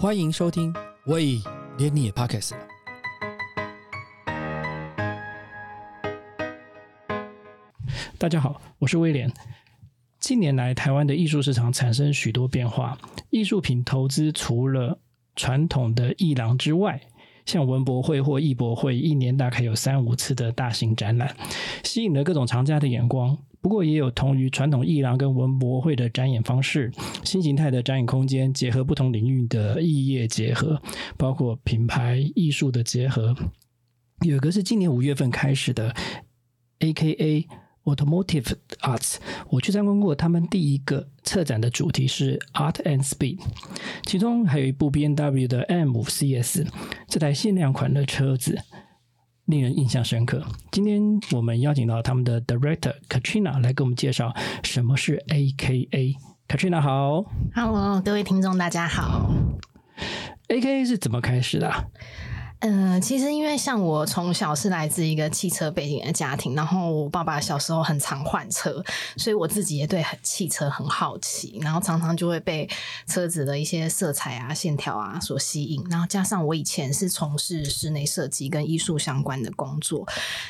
欢迎收听，喂，连你也 Podcast。大家好，我是威廉。近年来，台湾的艺术市场产生许多变化，艺术品投资除了传统的艺廊之外，像文博会或艺博会，一年大概有三五次的大型展览，吸引了各种藏家的眼光。不过，也有同于传统艺廊跟文博会的展演方式，新形态的展演空间，结合不同领域的艺业结合，包括品牌艺术的结合。有一个是今年五月份开始的，A.K.A。Automotive Arts，我去参观过，他们第一个策展的主题是 Art and Speed，其中还有一部 B N W 的 M 五 C S 这台限量款的车子，令人印象深刻。今天我们邀请到他们的 Director Katrina 来给我们介绍什么是 A K A。Katrina 好，Hello，各位听众大家好。A K A 是怎么开始的？嗯，其实因为像我从小是来自一个汽车背景的家庭，然后我爸爸小时候很常换车，所以我自己也对汽车很好奇，然后常常就会被车子的一些色彩啊、线条啊所吸引。然后加上我以前是从事室内设计跟艺术相关的工作，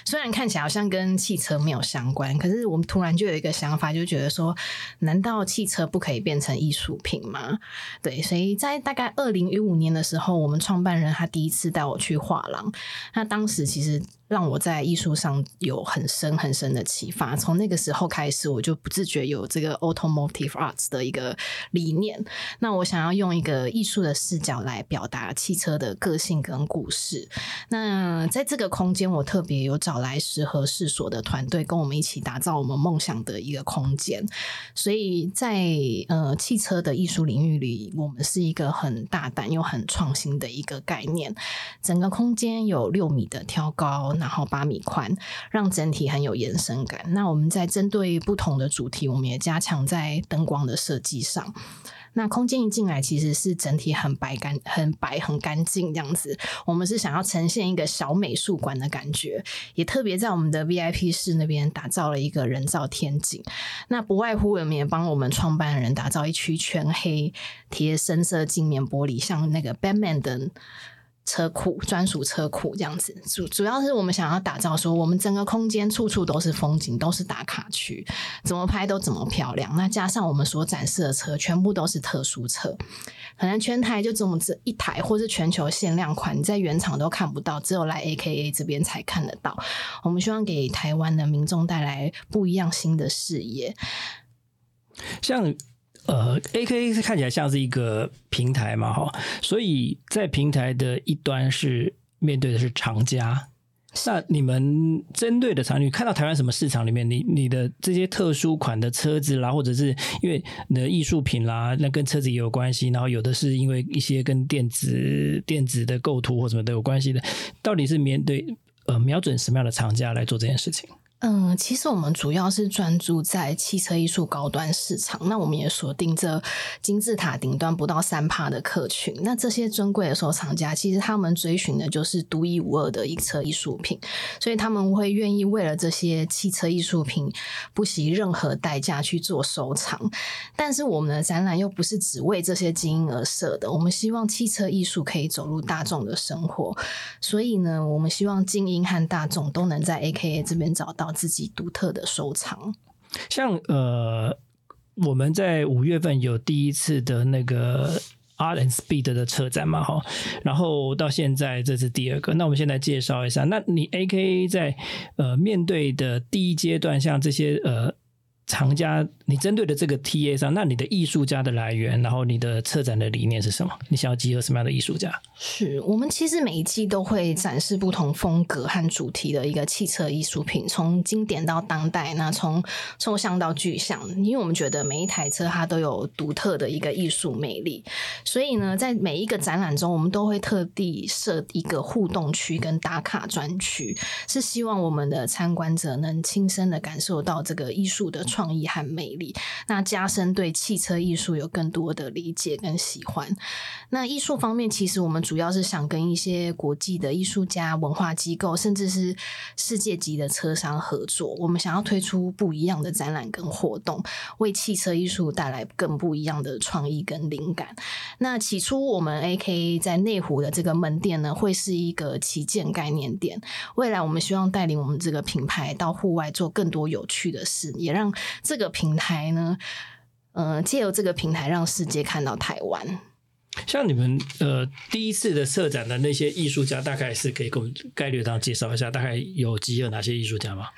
虽然看起来好像跟汽车没有相关，可是我们突然就有一个想法，就觉得说，难道汽车不可以变成艺术品吗？对，所以在大概二零一五年的时候，我们创办人他第一次带我。去画廊，那当时其实。让我在艺术上有很深很深的启发。从那个时候开始，我就不自觉有这个 automotive arts 的一个理念。那我想要用一个艺术的视角来表达汽车的个性跟故事。那在这个空间，我特别有找来十和事所的团队，跟我们一起打造我们梦想的一个空间。所以在呃汽车的艺术领域里，我们是一个很大胆又很创新的一个概念。整个空间有六米的挑高。然后八米宽，让整体很有延伸感。那我们在针对不同的主题，我们也加强在灯光的设计上。那空间一进来，其实是整体很白干、很白、很干净这样子。我们是想要呈现一个小美术馆的感觉，也特别在我们的 VIP 室那边打造了一个人造天井。那不外乎我们也帮我们创办人打造一区全黑贴深色镜面玻璃，像那个 Batman 的。车库专属车库这样子，主主要是我们想要打造说，我们整个空间处处都是风景，都是打卡区，怎么拍都怎么漂亮。那加上我们所展示的车，全部都是特殊车，可能全台就这么这一台，或是全球限量款，你在原厂都看不到，只有来 AKA 这边才看得到。我们希望给台湾的民众带来不一样新的视野，像。呃，A K 是看起来像是一个平台嘛，哈，所以在平台的一端是面对的是厂家。那你们针对的厂，你看到台湾什么市场里面，你你的这些特殊款的车子啦，或者是因为你的艺术品啦，那跟车子也有关系，然后有的是因为一些跟电子电子的构图或什么都有关系的，到底是面对呃瞄准什么样的厂家来做这件事情？嗯，其实我们主要是专注在汽车艺术高端市场，那我们也锁定这金字塔顶端不到三帕的客群。那这些尊贵的收藏家，其实他们追寻的就是独一无二的一车艺术品，所以他们会愿意为了这些汽车艺术品不惜任何代价去做收藏。但是我们的展览又不是只为这些精英而设的，我们希望汽车艺术可以走入大众的生活，所以呢，我们希望精英和大众都能在 AKA 这边找到。自己独特的收藏，像呃，我们在五月份有第一次的那个 Art and Speed 的车展嘛，哈，然后到现在这是第二个。那我们现在介绍一下，那你 AKA 在呃面对的第一阶段，像这些呃。藏家，你针对的这个 TA 上，那你的艺术家的来源，然后你的策展的理念是什么？你想要集合什么样的艺术家？是我们其实每一季都会展示不同风格和主题的一个汽车艺术品，从经典到当代，那从抽象到具象，因为我们觉得每一台车它都有独特的一个艺术魅力，所以呢，在每一个展览中，我们都会特地设一个互动区跟打卡专区，是希望我们的参观者能亲身的感受到这个艺术的。创意和魅力，那加深对汽车艺术有更多的理解跟喜欢。那艺术方面，其实我们主要是想跟一些国际的艺术家、文化机构，甚至是世界级的车商合作。我们想要推出不一样的展览跟活动，为汽车艺术带来更不一样的创意跟灵感。那起初我们 A.K. 在内湖的这个门店呢，会是一个旗舰概念店。未来我们希望带领我们这个品牌到户外做更多有趣的事，也让这个平台呢，呃，借由这个平台让世界看到台湾。像你们呃第一次的策展的那些艺术家，大概是可以给我们概略上介绍一下，大概有集有哪些艺术家吗？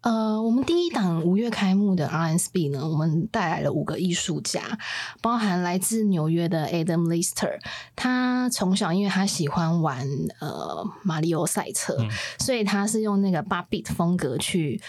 呃，我们第一档五月开幕的 RSB 呢，我们带来了五个艺术家，包含来自纽约的 Adam Lister，他从小因为他喜欢玩呃马里奥赛车，所以他是用那个八 bit 风格去。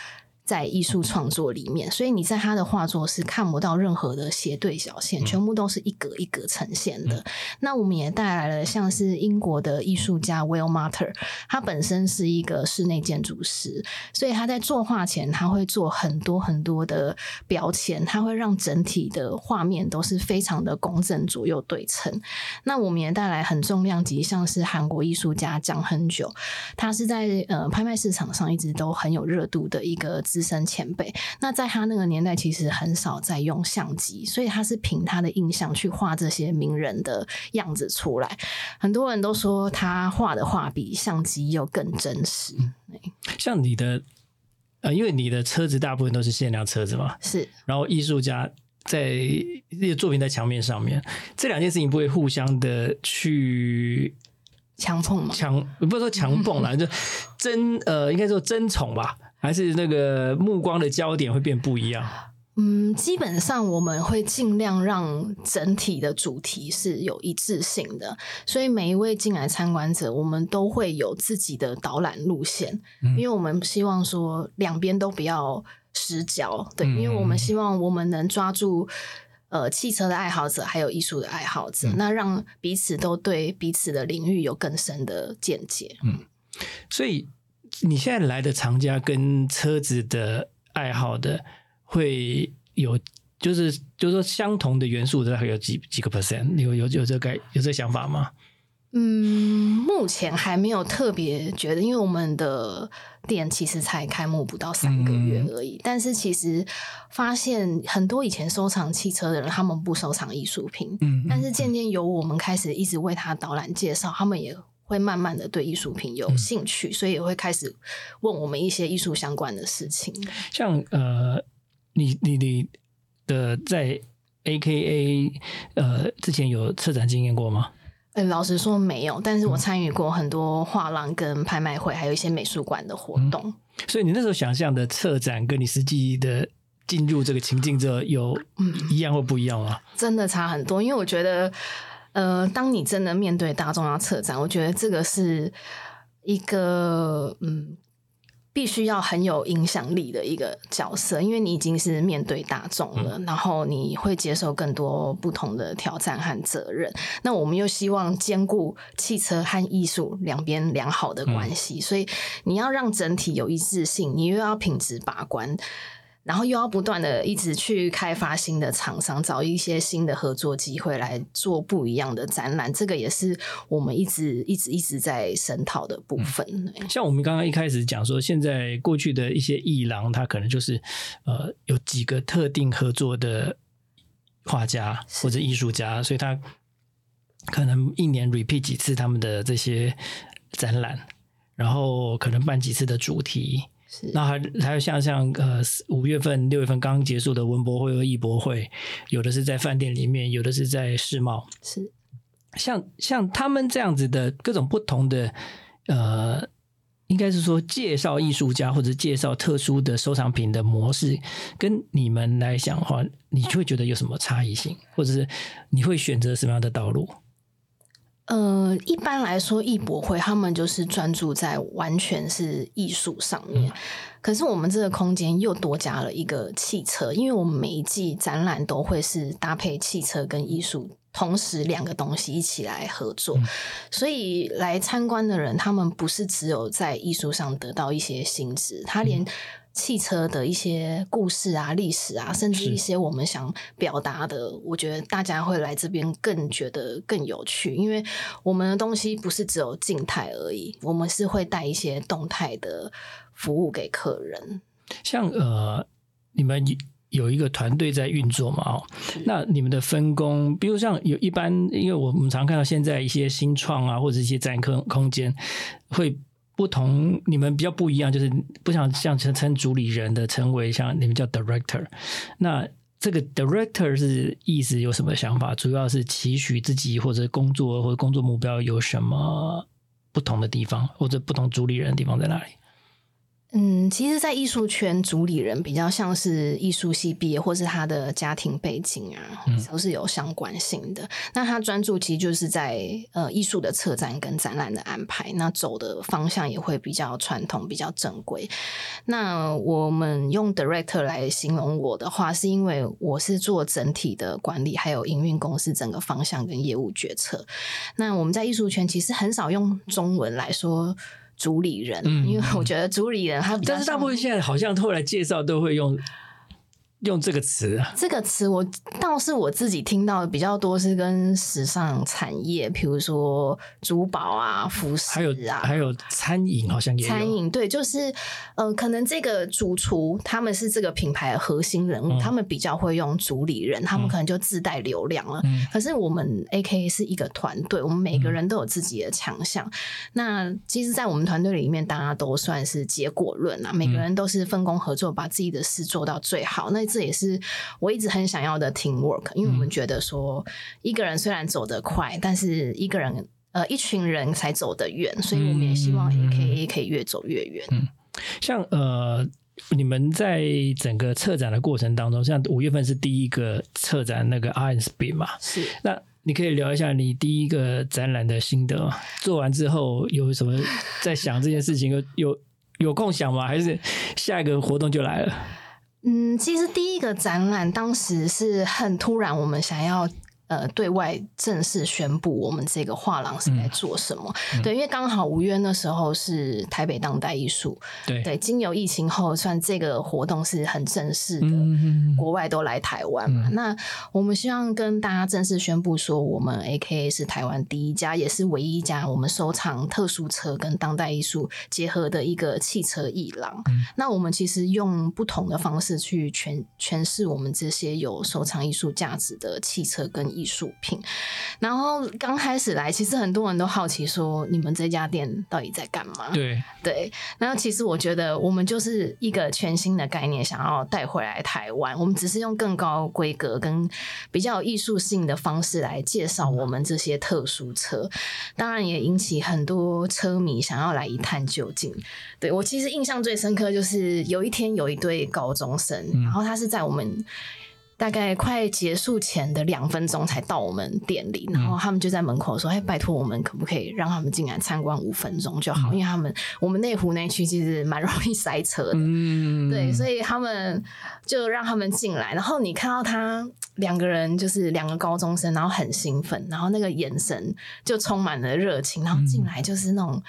在艺术创作里面，所以你在他的画作是看不到任何的斜对角线，全部都是一格一格呈现的。那我们也带来了像是英国的艺术家 Will Matter，他本身是一个室内建筑师，所以他在作画前他会做很多很多的标签，他会让整体的画面都是非常的工整、左右对称。那我们也带来很重量级，像是韩国艺术家蒋很久，他是在呃拍卖市场上一直都很有热度的一个。资深前辈，那在他那个年代，其实很少在用相机，所以他是凭他的印象去画这些名人的样子出来。很多人都说他画的画比相机又更真实。像你的，呃，因为你的车子大部分都是限量车子嘛，是。然后艺术家在这些作品在墙面上面，这两件事情不会互相的去强碰吗？强不是说强碰啦，就争呃，应该说争宠吧。还是那个目光的焦点会变不一样。嗯，基本上我们会尽量让整体的主题是有一致性的，所以每一位进来参观者，我们都会有自己的导览路线，因为我们希望说两边都不要失焦。对，因为我们希望我们能抓住呃汽车的爱好者，还有艺术的爱好者，那让彼此都对彼此的领域有更深的见解。嗯，所以。你现在来的藏家跟车子的爱好的会有，就是就是说相同的元素大概有几几个 percent？有有有这个有这想法吗？嗯，目前还没有特别觉得，因为我们的店其实才开幕不到三个月而已。但是其实发现很多以前收藏汽车的人，他们不收藏艺术品，嗯，但是渐渐由我们开始一直为他导览介绍，他们也。会慢慢的对艺术品有兴趣，所以也会开始问我们一些艺术相关的事情。像呃，你你你的在 A K A 呃之前有策展经验过吗？呃，老实说没有，但是我参与过很多画廊跟拍卖会，还有一些美术馆的活动。所以你那时候想象的策展，跟你实际的进入这个情境之后，有一样或不一样吗？真的差很多，因为我觉得。呃，当你真的面对大众要策展，我觉得这个是一个嗯，必须要很有影响力的一个角色，因为你已经是面对大众了，然后你会接受更多不同的挑战和责任。那我们又希望兼顾汽车和艺术两边良好的关系，所以你要让整体有一致性，你又要品质把关。然后又要不断的一直去开发新的厂商，找一些新的合作机会来做不一样的展览，这个也是我们一直一直一直在深讨的部分。像我们刚刚一开始讲说，现在过去的一些艺廊，它可能就是呃有几个特定合作的画家或者艺术家，所以他可能一年 repeat 几次他们的这些展览，然后可能办几次的主题。那还还有像像呃五月份六月份刚刚结束的文博会和艺博会，有的是在饭店里面，有的是在世贸。是像像他们这样子的各种不同的呃，应该是说介绍艺术家或者介绍特殊的收藏品的模式，跟你们来讲的话，你就会觉得有什么差异性，或者是你会选择什么样的道路？呃，一般来说，艺博会他们就是专注在完全是艺术上面。可是我们这个空间又多加了一个汽车，因为我们每一季展览都会是搭配汽车跟艺术同时两个东西一起来合作，所以来参观的人，他们不是只有在艺术上得到一些新知，他连汽车的一些故事啊、历史啊，甚至一些我们想表达的，我觉得大家会来这边更觉得更有趣，因为我们的东西不是只有静态而已，我们是会带一些动态的服务给客人。像呃，你们有一个团队在运作嘛？哦，那你们的分工，比如像有一般，因为我们常看到现在一些新创啊，或者一些展空空间会。不同，你们比较不一样，就是不想像称称主理人的称为像你们叫 director，那这个 director 是意思有什么想法？主要是期许自己或者工作或者工作目标有什么不同的地方，或者不同主理人的地方在哪里？嗯，其实，在艺术圈，主理人比较像是艺术系毕业，或是他的家庭背景啊，都是有相关性的。那他专注其实就是在呃艺术的策展跟展览的安排，那走的方向也会比较传统、比较正规。那我们用 director 来形容我的话，是因为我是做整体的管理，还有营运公司整个方向跟业务决策。那我们在艺术圈其实很少用中文来说。主理人，嗯因为我觉得主理人他但是大部分现在好像后来介绍都会用用这个词啊，这个词，我倒是我自己听到的比较多是跟时尚产业，比如说珠宝啊、服饰还有啊，还有餐饮好像也有餐饮对，就是呃，可能这个主厨他们是这个品牌的核心人物，嗯他们比较会用主理人，他们可能就自带流量了。嗯可是我们 A K 是一个团队，我们每个人都有自己的强项。那其实，在我们团队里面，大家都算是结果论啊，每个人都是分工合作，把自己的事做到最好。那这也是我一直很想要的 team work，因为我们觉得说，一个人虽然走得快，但是一个人。呃，一群人才走得远，所以我们也希望嗯 A K A 可以越走越远。嗯像呃，你们在整个策展的过程当中，像五月份是第一个策展那个 R N S B 嘛，是，那你可以聊一下你第一个展览的心得吗？做完之后有什么在想这件事情？有有有空想吗？还是下一个活动就来了？嗯，其实第一个展览当时是很突然，我们想要。呃，对外正式宣布我们这个画廊是在做什么？对，因为刚好吴渊那时候是台北当代艺术，对对，经由疫情后，算这个活动是很正式的，嗯国外都来台湾嘛。那我们希望跟大家正式宣布说，我们 AKA 是台湾第一家，也是唯一一家我们收藏特殊车跟当代艺术结合的一个汽车艺廊。那我们其实用不同的方式去诠诠释我们这些有收藏艺术价值的汽车跟艺术品。然后刚开始来，其实很多人都好奇说，你们这家店到底在干嘛？对，对，然后其实我觉得我们就是一个全新的概念，想要带回来台湾。我们只是用更高规格跟比较有艺术性的方式来介绍我们这些特殊车，当然也引起很多车迷想要来一探究竟。对我其实印象最深刻就是有一天有一对高中生，然后他是在我们。大概快结束前的两分钟才到我们店里，然后他们就在门口说：“哎，拜托我们可不可以让他们进来参观五分钟就好？因为他们我们内湖那区其实蛮容易塞车的，嗯，对，所以他们就让他们进来。然后你看到他两个人就是两个高中生，然后很兴奋，然后那个眼神就充满了热情，然后进来就是那种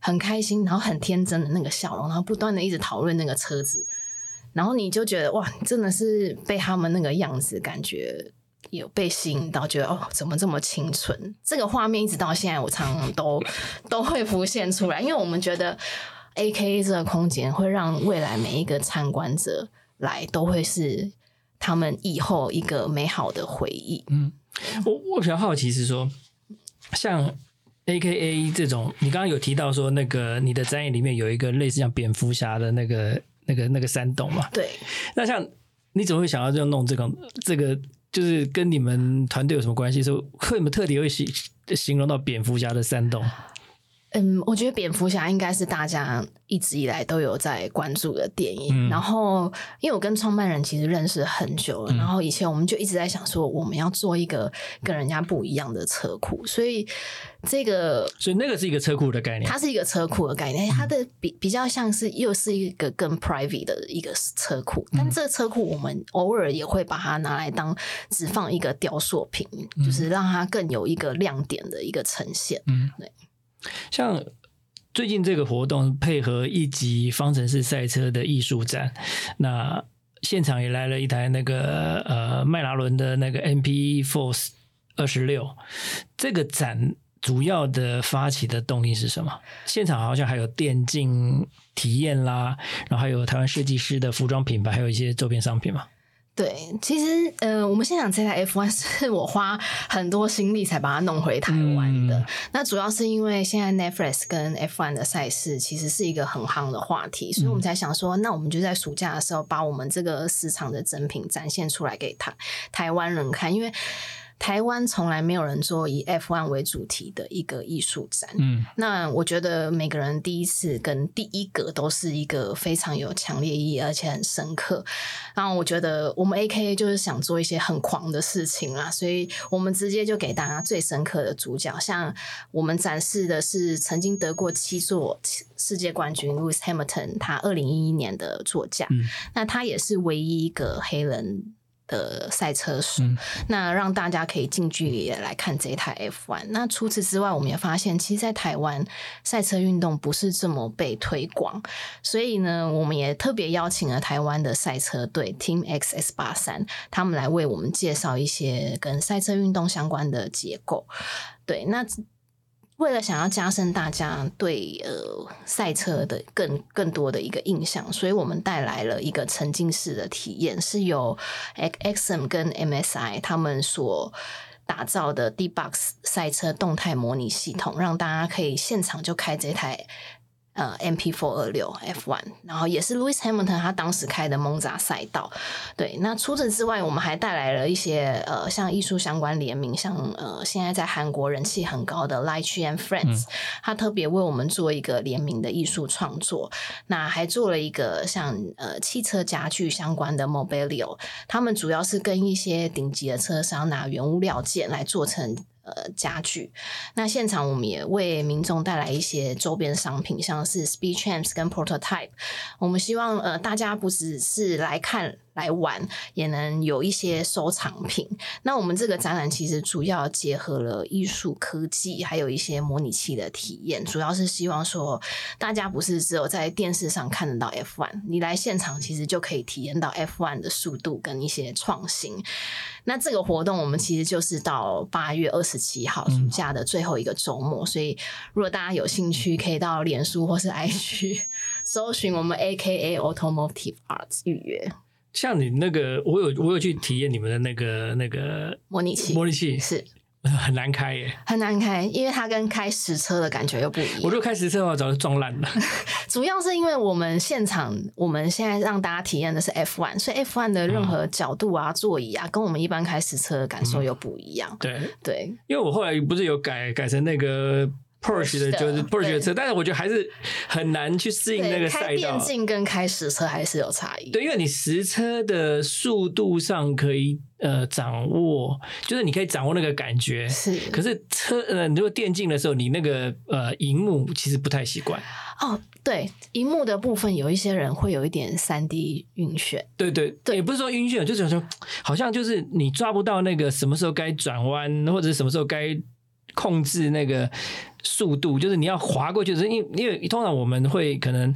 很开心，然后很天真的那个笑容，然后不断的一直讨论那个车子。然后你就觉得哇，真的是被他们那个样子感觉有被吸引到，觉得哦，怎么这么清纯？这个画面一直到现在，我常常都都会浮现出来，因为我们觉得 A K A 这个空间会让未来每一个参观者来都会是他们以后一个美好的回忆。嗯我我比较好奇是说，像 A K A 这种，你刚刚有提到说那个你的展演里面有一个类似像蝙蝠侠的那个那个那个山洞嘛？对，那像你怎么会想要这样弄这个这个？就是跟你们团队有什么关系？说会你们特地会形形容到蝙蝠侠的山洞？嗯，我觉得蝙蝠侠应该是大家一直以来都有在关注的电影。嗯然后，因为我跟创办人其实认识很久了，然后以前我们就一直在想说，我们要做一个跟人家不一样的车库，所以这个所以那个是一个车库的概念。它是一个车库的概念，它的比比较像是又是一个更 private 的一个车库，但这个车库我们偶尔也会把它拿来当只放一个雕塑品，就是让它更有一个亮点的一个呈现。嗯对，像最近这个活动配合一级方程式赛车的艺术展，那现场也来了一台那个呃迈拉伦的那个 MP Force 二十六。这个展主要的发起的动力是什么？现场好像还有电竞体验啦，然后还有台湾设计师的服装品牌，还有一些周边商品嘛。对，其实呃，我们现场这台 F1 是我花很多心力才把它弄回台湾的。嗯那主要是因为现在 Netflix 跟 F1 的赛事其实是一个很夯的话题，所以我们才想说，那我们就在暑假的时候把我们这个市场的珍品展现出来给台台湾人看，因为台湾从来没有人做以 F1 为主题的一个艺术展。嗯那我觉得每个人第一次跟第一个都是一个非常有强烈意义，而且很深刻。然后我觉得我们 A K A 就是想做一些很狂的事情啦，所以我们直接就给大家最深刻的主角。像我们展示的是曾经得过七座世界冠军 Lewis Hamilton，他二零一一年的座驾，嗯那他也是唯一一个黑人。的赛车手，嗯那让大家可以近距离的来看这一台 F1。那除此之外，我们也发现，其实，在台湾赛车运动不是这么被推广，所以呢，我们也特别邀请了台湾的赛车队 Team XS 八三，他们来为我们介绍一些跟赛车运动相关的结构。对，那为了想要加深大家对呃赛车的更更多的一个印象，所以我们带来了一个沉浸式的体验，是由 XM 跟 MSI 他们所打造的 D-Box 赛车动态模拟系统，让大家可以现场就开这台。呃，MP Four 二六 F One，然后也是 Lewis Hamilton 他当时开的蒙扎赛道。对，那除此之外，我们还带来了一些呃，像艺术相关联名，像呃，现在在韩国人气很高的 Lychee and Friends，、他特别为我们做一个联名的艺术创作。那还做了一个像呃汽车家具相关的 Mobilio，他们主要是跟一些顶级的车商拿原物料件来做成。呃，家具。那现场我们也为民众带来一些周边商品，像是 Speed Champs 跟 Prototype。我们希望呃大家不只是来看来玩，也能有一些收藏品。那我们这个展览其实主要结合了艺术、科技，还有一些模拟器的体验，主要是希望说大家不是只有在电视上看得到 F1，你来现场其实就可以体验到 F1 的速度跟一些创新。那这个活动我们其实就是到八月二十七号暑假的最后一个周末，所以如果大家有兴趣，可以到脸书或是 IG 搜寻我们 AKA Automotive Arts 预约像你那个，我有我有去体验你们的那个那个模拟器，模拟器，是很难开耶。很难开，因为它跟开实车的感觉又不一样。我如果开实车的话，早就撞烂了。主要是因为我们现场，我们现在让大家体验的是 F one，所以 F one 的任何角度啊、座椅啊，跟我们一般开实车的感受又不一样。对，对，因为我后来不是有改改成那个 Porsche 的，就是 Porsche 的车，但是我觉得还是很难去适应那，个赛道。电竞跟开实车还是有差异。对，因为你实车的速度上可以呃掌握，就是你可以掌握那个感觉。是，可是车呃，你如果电竞的时候，你那个呃荧幕其实不太习惯。哦，对，荧幕的部分有一些人会有一点三 D 晕眩，对对对也不是说晕眩，就是说好像就是你抓不到那个什么时候该转弯，或者是什么时候该控制那个速度，就是你要滑过去，是因因为通常我们会可能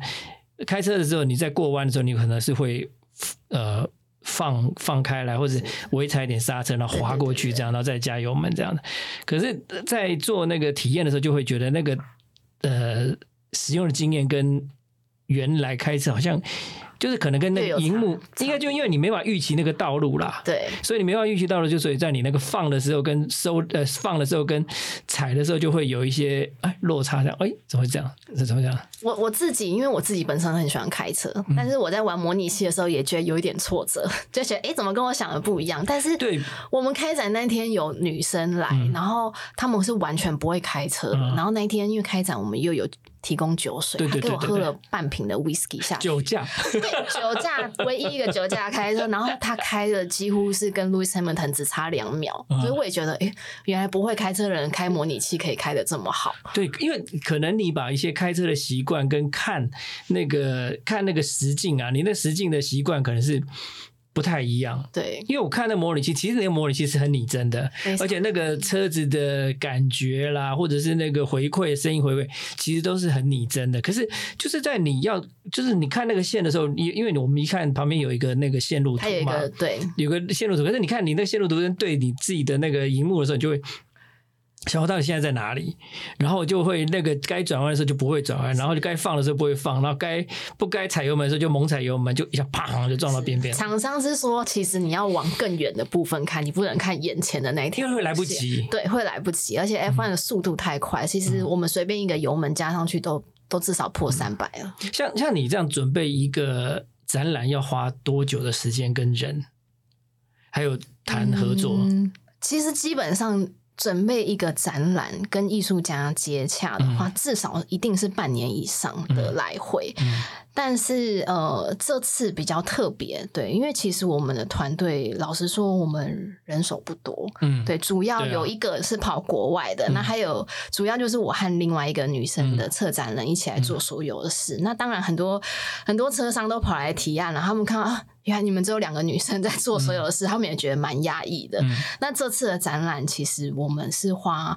开车的时候，你在过弯的时候，你可能是会呃。放放开来，或者微踩一点刹车，然后滑过去，这样，然后再加油门这样的。可是，在做那个体验的时候，就会觉得那个呃使用的经验跟原来开车好像就是可能跟那个荧幕，应该就因为你没法预期那个道路啦，对，所以你没办法预期道路，就所以在你那个放的时候跟收呃放的时候跟踩的时候就会有一些哎落差，这样。哎怎么会这样？是怎么这样？我我自己，因为我自己本身很喜欢开车，嗯。但是我在玩模拟器的时候也觉得有一点挫折，就觉得哎，怎么跟我想的不一样？但是对。我们开展那天有女生来，然后他们是完全不会开车的，嗯。然后那一天因为开展我们又有提供酒水，对对她给我喝了半瓶的 whisky 下去，酒驾，对酒驾唯一一个酒驾开车，然后他开的几乎是跟 Louis Hamilton 只差两秒，嗯。所以我也觉得，哎、原来不会开车的人开模拟器可以开的这么好。对，因为可能你把一些开车的习惯跟看那个看那个实境啊，你那实境的习惯可能是不太一样。对，因为我看那模拟器，其实那个模拟器是很拟真的，而且那个车子的感觉啦，或者是那个回馈声音回馈，其实都是很拟真的。可是就是在你要，就是你看那个线的时候，因因为我们一看旁边有一个那个线路图嘛对有个线路图，可是你看你那个线路图跟对你自己的那个荧幕的时候，你就会。小花到底现在在哪里？然后就会那个该转弯的时候就不会转弯，然后就该放的时候不会放，然后该不该踩油门的时候就猛踩油门，就一下砰就撞到边边，厂商是说，其实你要往更远的部分看，你不能看眼前的那一条，因为会来不及。对，会来不及，而且 F1 的速度太快，其实我们随便一个油门加上去都都至少破三百了。像像你这样准备一个展览要花多久的时间跟人，还有谈合作？嗯，其实基本上准备一个展览跟艺术家接洽的话，至少一定是半年以上的来回。嗯。但是呃，这次比较特别，对，因为其实我们的团队，老实说，我们人手不多，嗯，对，主要有一个是跑国外的，嗯。那还有主要就是我和另外一个女生的策展人一起来做所有的事。那当然很多很多车商都跑来提案了，他们看原来你们只有两个女生在做所有的事，他们也觉得蛮压抑的。嗯那这次的展览，其实我们是花。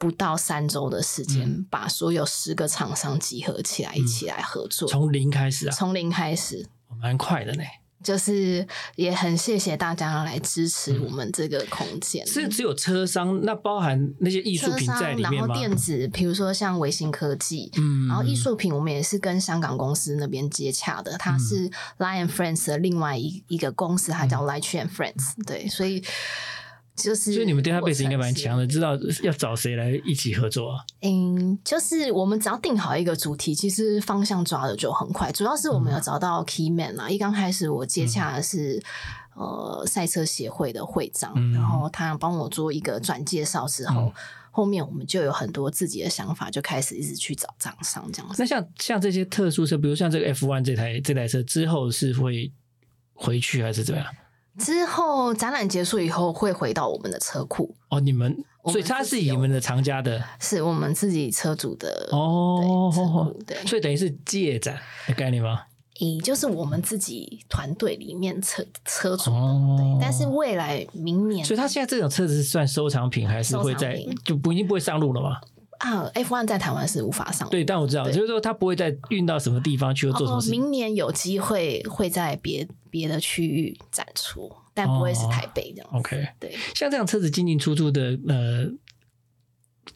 不到三周的时间，嗯把所有十个厂商集合起来，一起来合作，从零开始啊，从零开始。蛮快的呢。就是也很谢谢大家来支持我们这个空间。是只有车商，那包含那些艺术车品在商，然后里面吗？电子，比如说像维新科技，嗯，然后艺术品我们也是跟香港公司那边接洽的，它是 Lion Friends 的另外一一个公司，它叫 Light and Friends，对，所以就是，所以你们 database 应该蛮强的，知道要找谁来一起合作啊？嗯，就是我们只要定好一个主题，其实方向抓的就很快。主要是我们有找到 key man 啊，一刚开始我接洽的是、呃赛车协会的会长，嗯然后他帮我做一个转介绍之后，后面我们就有很多自己的想法，就开始一直去找厂商这样子。那像像这些特殊车，比如像这个 F one 这台这台车之后是会回去还是怎么样？之后展览结束以后，会回到我们的车库，哦，你们所以它是你们的藏家的是我们自己车主的哦对所以等于是借展的概念吗？也就是我们自己团队里面车车主的。哦对，但是未来明年，所以他现在这种车子是算收藏品，还是会在就不一定不会上路了嘛？啊，F one 在台湾是无法上的。对，但我知道，对就是说它不会再运到什么地方去，做什么哦，事情。明年有机会会在别别的区域展出，但不会是台北这样子。OK，对，像这样车子进进出出的呃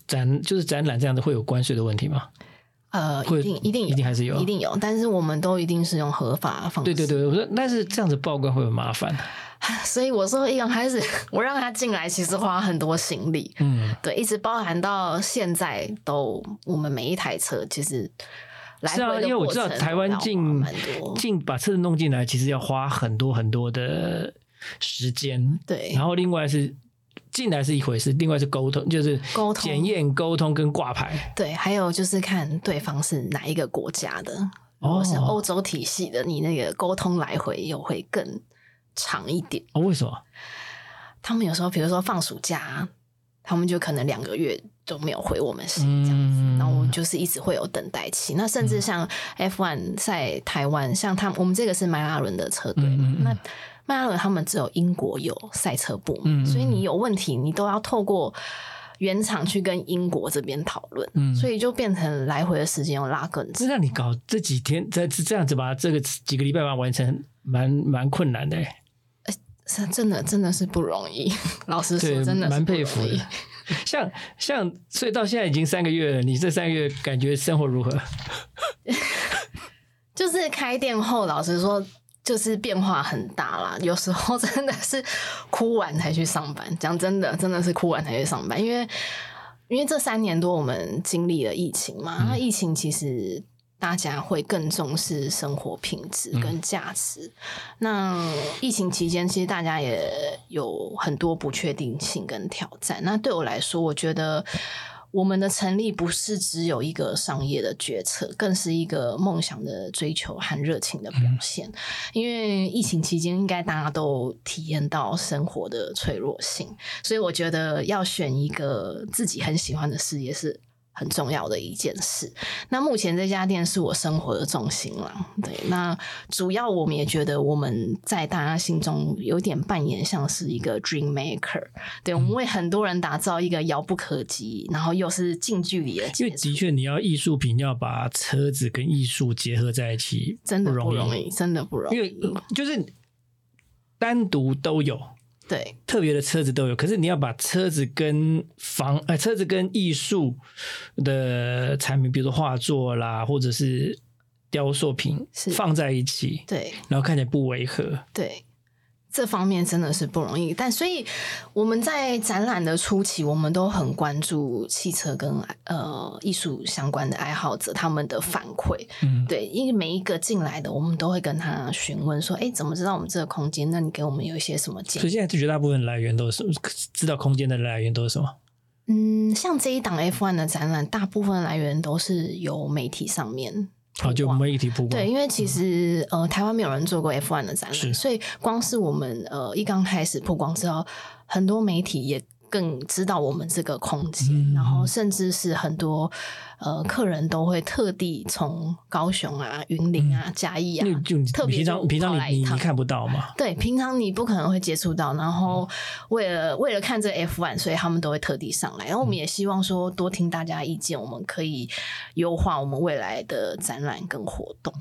展，就是展览这样子，会有关税的问题吗？呃，会一定一定一定还是有一定有，但是我们都一定是用合法的方式。对对对，我说但是这样子报关会有麻烦。所以我说一刚开始 我让他进来，其实花很多心力。嗯，对，一直包含到现在都，我们每一台车其实来回是啊，因为我知道台湾进进把车子弄进来，其实要花很多很多的时间。对然后另外是进来是一回事，另外是沟通，就是沟通检验、沟通跟挂牌。对，还有就是看对方是哪一个国家的。如哦果是欧洲体系的，你那个沟通来回又会更长一点。哦，为什么？他们有时候，比如说放暑假，他们就可能两个月都没有回我们信这样子，嗯然后就是一直会有等待期。那甚至像 F1 在台湾，像他们我们这个是迈拉伦的车队那迈拉伦他们只有英国有赛车部嘛，嗯嗯所以你有问题，你都要透过。原厂去跟英国这边讨论，嗯所以就变成来回的时间要拉更长。是让你搞这几天，这这样子把这个几个礼拜完完成，蛮蛮困难的欸。是真的，真的是不容易。老实说，真的是蛮佩服的。像像，所以到现在已经三个月了，你这三个月感觉生活如何？就是开店后，老实说，就是变化很大啦。有时候真的是哭完才去上班，讲真的，真的是哭完才去上班，因为因为这三年多我们经历了疫情嘛，嗯那疫情其实。大家会更重视生活品质嗯跟价值。那疫情期间，其实大家也有很多不确定性跟挑战。那对我来说，我觉得我们的成立不是只有一个商业的决策，更是一个梦想的追求和热情的表现。因为疫情期间，应该大家都体验到生活的脆弱性，所以我觉得要选一个自己很喜欢的事业是很重要的一件事。那目前这家店是我生活的重心了，对。那主要我们也觉得我们在大家心中有点扮演像是一个 dream maker，对，我们为很多人打造一个遥不可及，然后又是近距离的，因为的确你要艺术品要把车子跟艺术结合在一起，真的不容容易，真的不容易。因为就是单独都有。对，特别的车子都有，可是你要把车子跟房，呃，车子跟艺术的产品，比如说画作啦，或者是雕塑品放在一起，对，然后看起来不违和。对，这方面真的是不容易。但所以我们在展览的初期，我们都很关注汽车跟呃艺术相关的爱好者他们的反馈。嗯，对，因为每一个进来的，我们都会跟他询问说：“哎，怎么知道我们这个空间？那你给我们有一些什么建议所以现在绝大部分来源都是？知道空间的来源都是什么？？”嗯，像这一档 F one 的展览，大部分来源都是由媒体上面好，就媒体曝光。对，因为其实、呃，台湾没有人做过 F one 的展览，所以光是我们呃一刚开始曝光之后，很多媒体也更知道我们这个空间，嗯然后甚至是很多呃客人都会特地从高雄啊、云林啊、嘉义啊，就你特别平常平常你你看不到嘛？对，平常你不可能会接触到，然后为了为了看这 F one，所以他们都会特地上来。然后我们也希望说多听大家意见，我们可以优化我们未来的展览跟活动。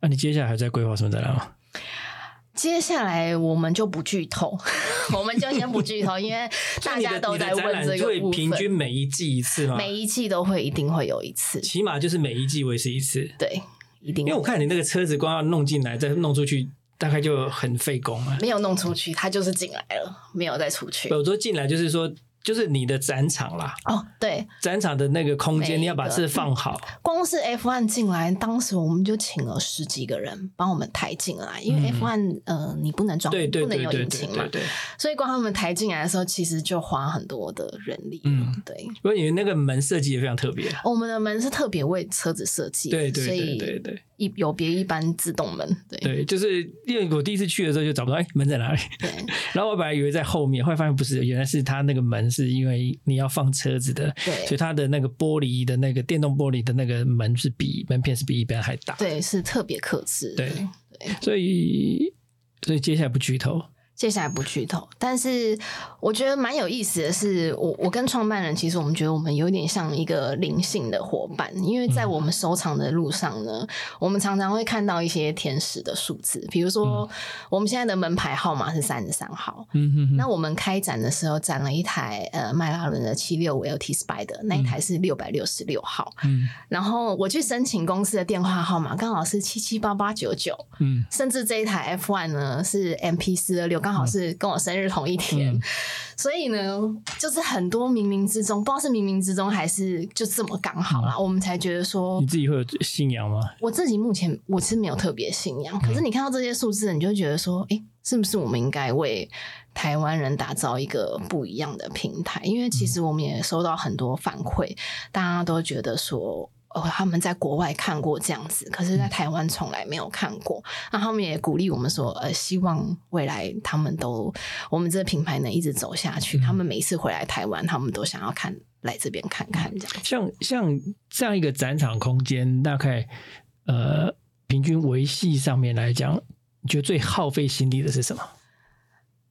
那、你接下来还在规划什么展览吗？接下来我们就不剧透，我们就先不剧透，因为大家都在问这个会部平均。每一季一次吗？每一季都会一定会有一次，起码就是每一季维持一次。对，一定。因为我看你那个车子光要弄进来再弄出去，大概就很费工了。没有弄出去，他就是进来了，没有再出去。我说进来就是说，就是你的展场啦，哦，对，展场的那个空间，你要把车放好。光是 F one 进来，当时我们就请了十几个人帮我们抬进来，因为嗯 F one 呃你不能装，对对不能有对对引擎嘛对对，对。所以光他们抬进来的时候，其实就花很多的人力。嗯，对，因为你那个门设计也非常特别。我们的门是特别为车子设计的，对对对对对一有别一般自动门，对对，就是因为我第一次去的时候就找不到，哎，门在哪里？对 然后我本来以为在后面，后来发现不是，原来是它那个门是因为你要放车子的，对所以它的那个玻璃的那个电动玻璃的那个门是比门片是比一般还大。对，是特别克制对。对所以所以接下来不剧透。接下来不剧透，但是我觉得蛮有意思的是，我我跟创办人其实我们觉得我们有点像一个灵性的伙伴，因为在我们收藏的路上呢，我们常常会看到一些天使的数字，比如说我们现在的门牌号码是三十三号。嗯哼哼，那我们开展的时候展了一台呃迈拉伦的七六五 LT Spider，那一台是六百六十六号。嗯 然后我去申请公司的电话号码，刚好是七七八八九九。嗯甚至这一台 F one 呢是 MP 四二六，刚好是跟我生日同一天，嗯 所以呢，就是很多冥冥之中，不知道是冥冥之中还是就这么刚好啦，我们才觉得说你，自己会有信仰吗？我自己目前我是没有特别信仰，可是你看到这些数字，你就会觉得说，诶，是不是我们应该为台湾人打造一个不一样的平台？因为其实我们也收到很多反馈，大家都觉得说。哦，他们在国外看过这样子，可是在台湾从来没有看过。那他们也鼓励我们说，呃，希望未来他们都我们这个品牌能一直走下去。他们每一次回来台湾，他们都想要看来这边看看这样。像像这样一个展场空间，大概呃平均维系上面来讲，你觉得最耗费心力的是什么？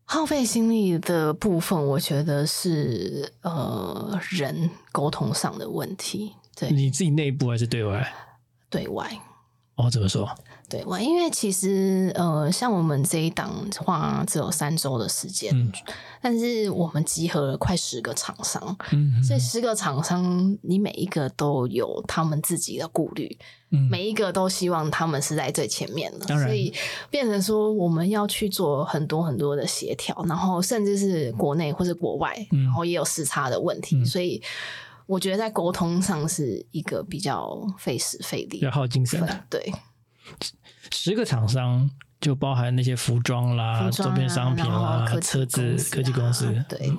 耗费心力的部分，我觉得是呃人沟通上的问题，对你自己内部还是对外？对外。哦，怎么说？对外，因为其实呃，像我们这一档话只有三周的时间，嗯但是我们集合了快十个厂商，嗯这十个厂商，你每一个都有他们自己的顾虑，嗯每一个都希望他们是在最前面的，当然所以变成说我们要去做很多很多的协调，然后甚至是国内或者国外，嗯然后也有时差的问题，嗯所以我觉得在沟通上是一个比较费时费力比较耗精神的。对。十个厂商就包含那些服装啦、周边商品啦车子科技公司啊，对，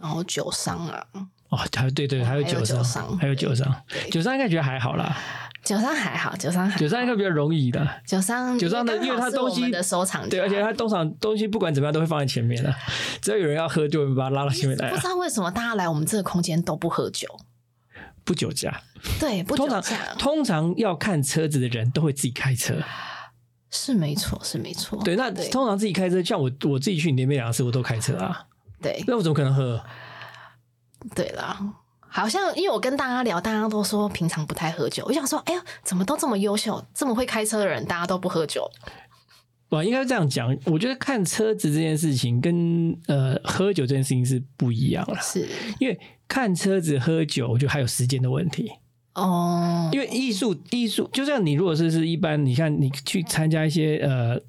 然后酒商啊，哦，还有对对，还有酒商，还有酒商，酒商应该觉得还好啦，酒商还好，酒商酒商应该比较容易的。酒商酒商的因为它刚好是东西的收藏家，对，而且他东厂东西不管怎么样都会放在前面的，只要有人要喝，就会把他拉到前面来啊。不知道为什么大家来我们这个空间都不喝酒，不酒驾。对，不通常酒驾通常要看车子的人都会自己开车。是没错，是没错。对，那通常自己开车，像我我自己去你那边两次，我都开车啊。对那我怎么可能喝？对啦。好像因为我跟大家聊，大家都说平常不太喝酒。我想说，哎呀，怎么都这么优秀，这么会开车的人，大家都不喝酒？我应该这样讲，我觉得看车子这件事情跟呃喝酒这件事情是不一样了。是因为看车子喝酒，我觉得还有时间的问题。哦，因为艺术艺术，就像你如果是是一般，你看你去参加一些呃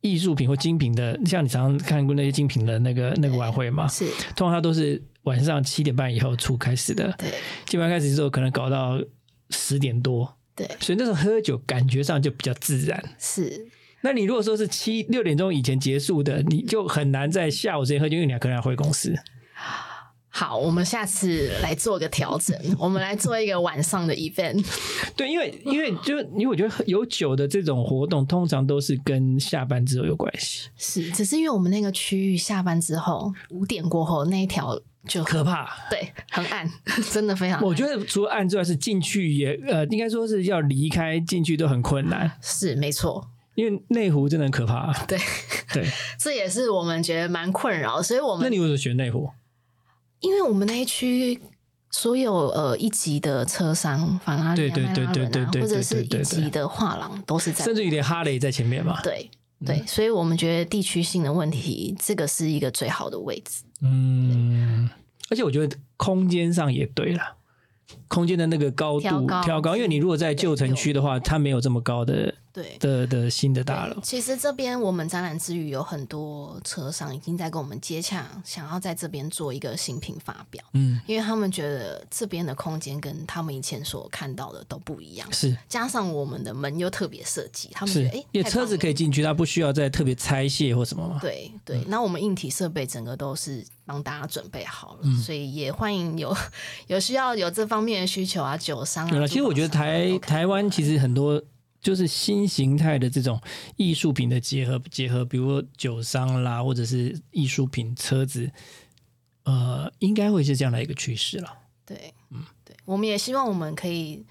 艺术品或精品的，像你常常看过那些精品的那个那个晚会嘛，是。通常它都是晚上七点半以后出开始的，对。基本上开始之后可能搞到十点多，对。所以那时候喝酒感觉上就比较自然。是，那你如果说是七六点钟以前结束的，你就很难在下午时间喝酒，因为你还可能要回公司。好，我们下次来做个调整，我们来做一个晚上的 event。对，因为因为就因为我觉得有酒的这种活动，通常都是跟下班之后有关系，是，只是因为我们那个区域下班之后五点过后那一条就可怕。对很暗，真的非常暗。我觉得除了暗之外，是进去也呃，应该说是要离开进去都很困难，是没错，因为内湖真的很可怕。对，对，这也是我们觉得蛮困扰，所以我们那你为什么选内湖？因为我们那一区所有呃一级的车商，法拉利、啊、对对对对对对或者是一级的画廊都是在甚至有点哈雷在前面嘛？对对，所以我们觉得地区性的问题，这个是一个最好的位置。嗯，而且我觉得空间上也对了，空间的那个高度挑高，因为你如果在旧城区的话，它没有这么高的对。的的新的大楼。其实这边我们展览之余，有很多车商已经在跟我们接洽，想要在这边做一个新品发表，嗯，因为他们觉得这边的空间跟他们以前所看到的都不一样，是。加上我们的门又特别设计，他们是觉得哎，，因为车子可以进去，它不需要再特别拆卸或什么嘛。对对，那我们硬体设备整个都是帮大家准备好了，嗯。所以也欢迎有 有需要有这方面的需求啊，酒商啊。其实我觉得台台湾其实很多就是新形态的这种艺术品的结合，结合，比如说酒商啦，或者是艺术品、车子，呃，应该会是这样的一个趋势了。对，嗯，对，我们也希望我们可以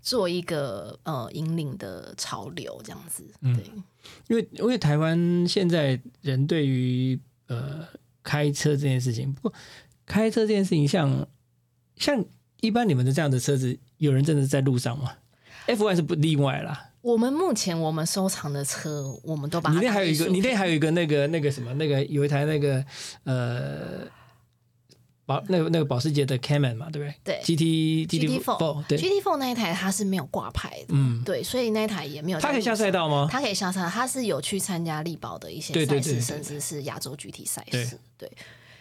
做一个呃引领的潮流，这样子。嗯对，因为因为台湾现在人对于呃开车这件事情，不过开车这件事情像像一般你们的这样的车子，有人真的在路上吗？F one 是不例外啦，我们目前我们收藏的车，我们都把它你那还有一个，你那还有一个那个那个什么，那个有一台那个呃保那个那个保时捷的 Cayman 嘛，对不对？对，GT GT Four 对，GT Four 那一台它是没有挂牌的，嗯对，所以那一台也没有。它可以下赛，道吗？它可以下赛道，它是有去参加力宝的一些赛事，对对甚至是亚洲 GT 赛事，对。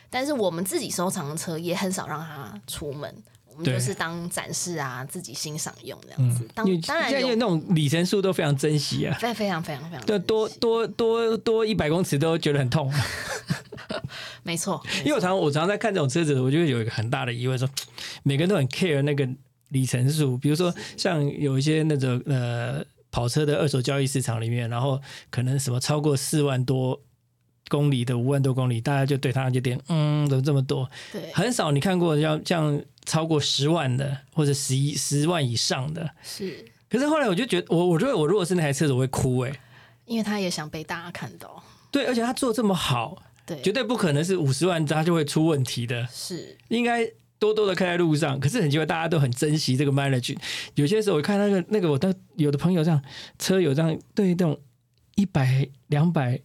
但是我们自己收藏的车也很少让它出门，我们对就是当展示啊，自己欣赏用这样子。当当然现在因为有那种里程数都非常珍惜啊，非非常非常非常对，多多多多一百公尺都觉得很痛。没错，因为我常我常在看这种车子，我就会有一个很大的疑问说，每个人都很 care 那个里程数，比如说像有一些那种呃跑车的二手交易市场里面，然后可能什么超过四万多公里的五万多公里，大家就对它就点嗯怎么这么多？对很少你看过像像超过十万的或者十一十万以上的。是可是后来我就觉得，我我觉得我如果是那台车子，我会哭哎、因为他也想被大家看到，对，而且他做这么好，对，绝对不可能是五十万他就会出问题的。是应该多多的开在路上。可是很奇怪，大家都很珍惜这个 manage。有些时候我看那个那个，我的有的朋友这样车友这样对这种一百两百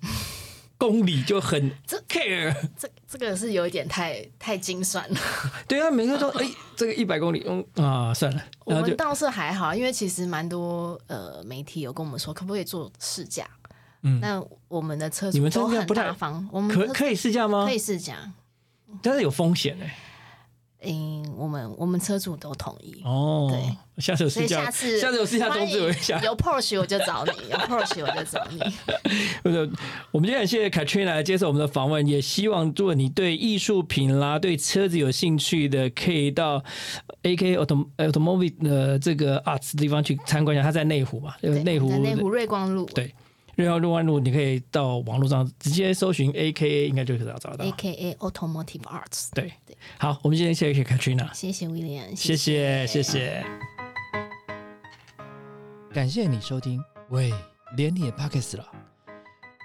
公里就很这 care。这这个是有一点太太精算了。对啊，每个人都哎，这个一百公里，嗯啊，算了，我们倒是还好，因为其实蛮多呃媒体有跟我们说，可不可以做试驾？嗯那我们的车你们主都很大方，我们可可以试驾吗可？以试驾。但是有风险哎。嗯，我们我们车主都同意。哦，对，下次有试驾，下次下次有试驾通知我一下。有 Porsche 我就找你，有 Porsche 我就找你。或者，我们今天很谢谢 Katrina 来接受我们的访问，也希望如果你对艺术品啦、对车子有兴趣的，可以到 AK Auto Automobile 的这个 Arts 的地方去参观一下。它在内湖嘛，内湖内湖瑞光路。对瑞奥路弯路，你可以到网络上直接搜寻 A K A，应该就可以找找到 A。K A Automotive Arts。对，好，我们今天谢谢 Katrina，谢谢威廉，谢谢谢谢。感谢你收听，喂，连你也 Pockets 了。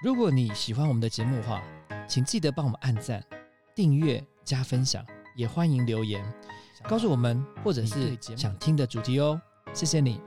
如果你喜欢我们的节目的话，请记得帮我们按赞、订阅、加分享，也欢迎留言告诉我们，或者是想听的主题哦。谢谢你。